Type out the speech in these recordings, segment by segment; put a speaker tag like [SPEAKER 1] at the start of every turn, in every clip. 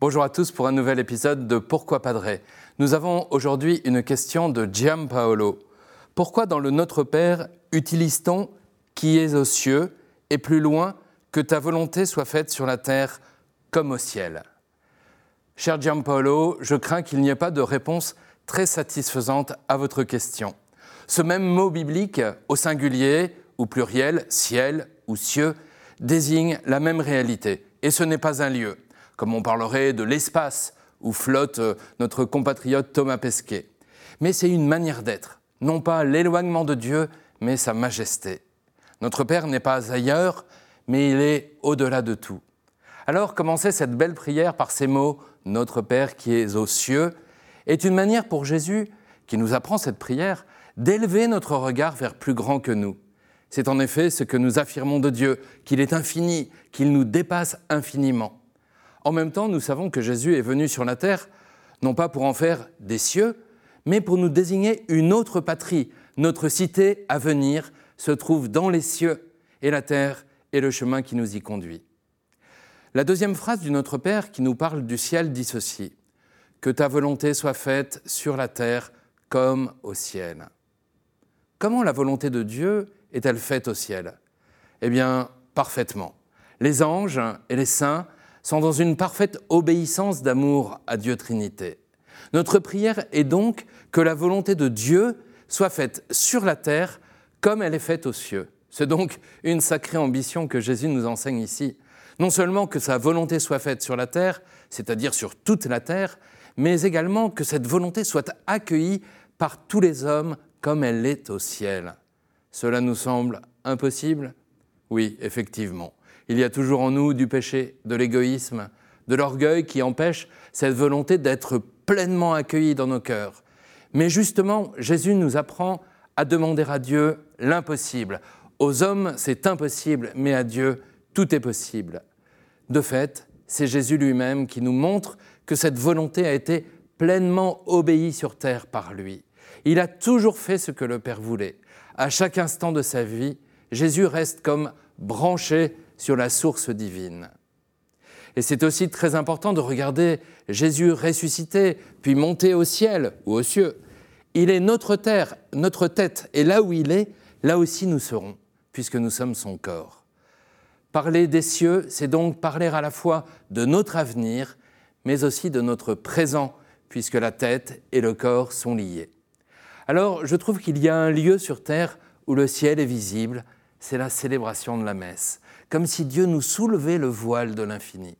[SPEAKER 1] Bonjour à tous pour un nouvel épisode de Pourquoi Padre Nous avons aujourd'hui une question de Giampaolo. Pourquoi dans le Notre Père utilise-t-on qui est aux cieux et plus loin que ta volonté soit faite sur la terre comme au ciel? Cher Giampaolo, je crains qu'il n'y ait pas de réponse très satisfaisante à votre question. Ce même mot biblique, au singulier ou pluriel, ciel ou cieux, désigne la même réalité. Et ce n'est pas un lieu, comme on parlerait de l'espace où flotte euh, notre compatriote Thomas Pesquet. Mais c'est une manière d'être, non pas l'éloignement de Dieu, mais sa majesté. Notre Père n'est pas ailleurs, mais il est au-delà de tout. Alors commencer cette belle prière par ces mots Notre Père qui est aux cieux est une manière pour Jésus, qui nous apprend cette prière, d'élever notre regard vers plus grand que nous. C'est en effet ce que nous affirmons de Dieu, qu'il est infini, qu'il nous dépasse infiniment. En même temps, nous savons que Jésus est venu sur la terre, non pas pour en faire des cieux, mais pour nous désigner une autre patrie. Notre cité à venir se trouve dans les cieux, et la terre est le chemin qui nous y conduit. La deuxième phrase du Notre Père qui nous parle du ciel dit ceci Que ta volonté soit faite sur la terre comme au ciel. Comment la volonté de Dieu est-elle faite au ciel? Eh bien, parfaitement. Les anges et les saints sont dans une parfaite obéissance d'amour à Dieu Trinité. Notre prière est donc que la volonté de Dieu soit faite sur la terre comme elle est faite aux cieux. C'est donc une sacrée ambition que Jésus nous enseigne ici. Non seulement que sa volonté soit faite sur la terre, c'est-à-dire sur toute la terre, mais également que cette volonté soit accueillie par tous les hommes comme elle l'est au ciel. Cela nous semble impossible? Oui, effectivement. Il y a toujours en nous du péché, de l'égoïsme, de l'orgueil qui empêche cette volonté d'être pleinement accueillie dans nos cœurs. Mais justement, Jésus nous apprend à demander à Dieu l'impossible. Aux hommes, c'est impossible, mais à Dieu, tout est possible. De fait, c'est Jésus lui-même qui nous montre que cette volonté a été pleinement obéie sur terre par lui. Il a toujours fait ce que le Père voulait à chaque instant de sa vie, Jésus reste comme branché sur la source divine. Et c'est aussi très important de regarder Jésus ressuscité, puis monter au ciel ou aux cieux. Il est notre terre, notre tête, et là où il est, là aussi nous serons, puisque nous sommes son corps. Parler des cieux, c'est donc parler à la fois de notre avenir, mais aussi de notre présent, puisque la tête et le corps sont liés. Alors, je trouve qu'il y a un lieu sur Terre où le ciel est visible, c'est la célébration de la messe, comme si Dieu nous soulevait le voile de l'infini.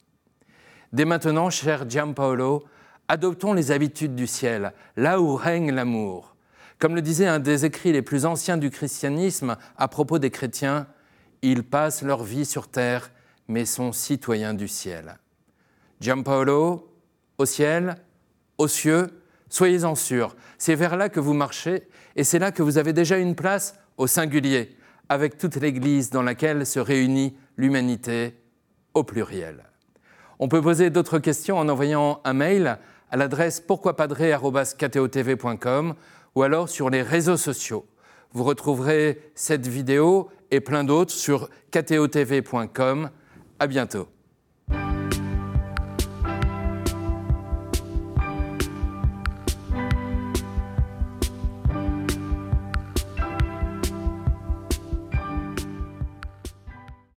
[SPEAKER 1] Dès maintenant, cher Giampaolo, adoptons les habitudes du ciel, là où règne l'amour. Comme le disait un des écrits les plus anciens du christianisme à propos des chrétiens, ils passent leur vie sur terre, mais sont citoyens du ciel. Giampaolo, au ciel, aux cieux, Soyez-en sûrs, c'est vers là que vous marchez et c'est là que vous avez déjà une place au singulier, avec toute l'Église dans laquelle se réunit l'humanité au pluriel. On peut poser d'autres questions en envoyant un mail à l'adresse pourquoipadré.com ou alors sur les réseaux sociaux. Vous retrouverez cette vidéo et plein d'autres sur ktotv.com. À bientôt.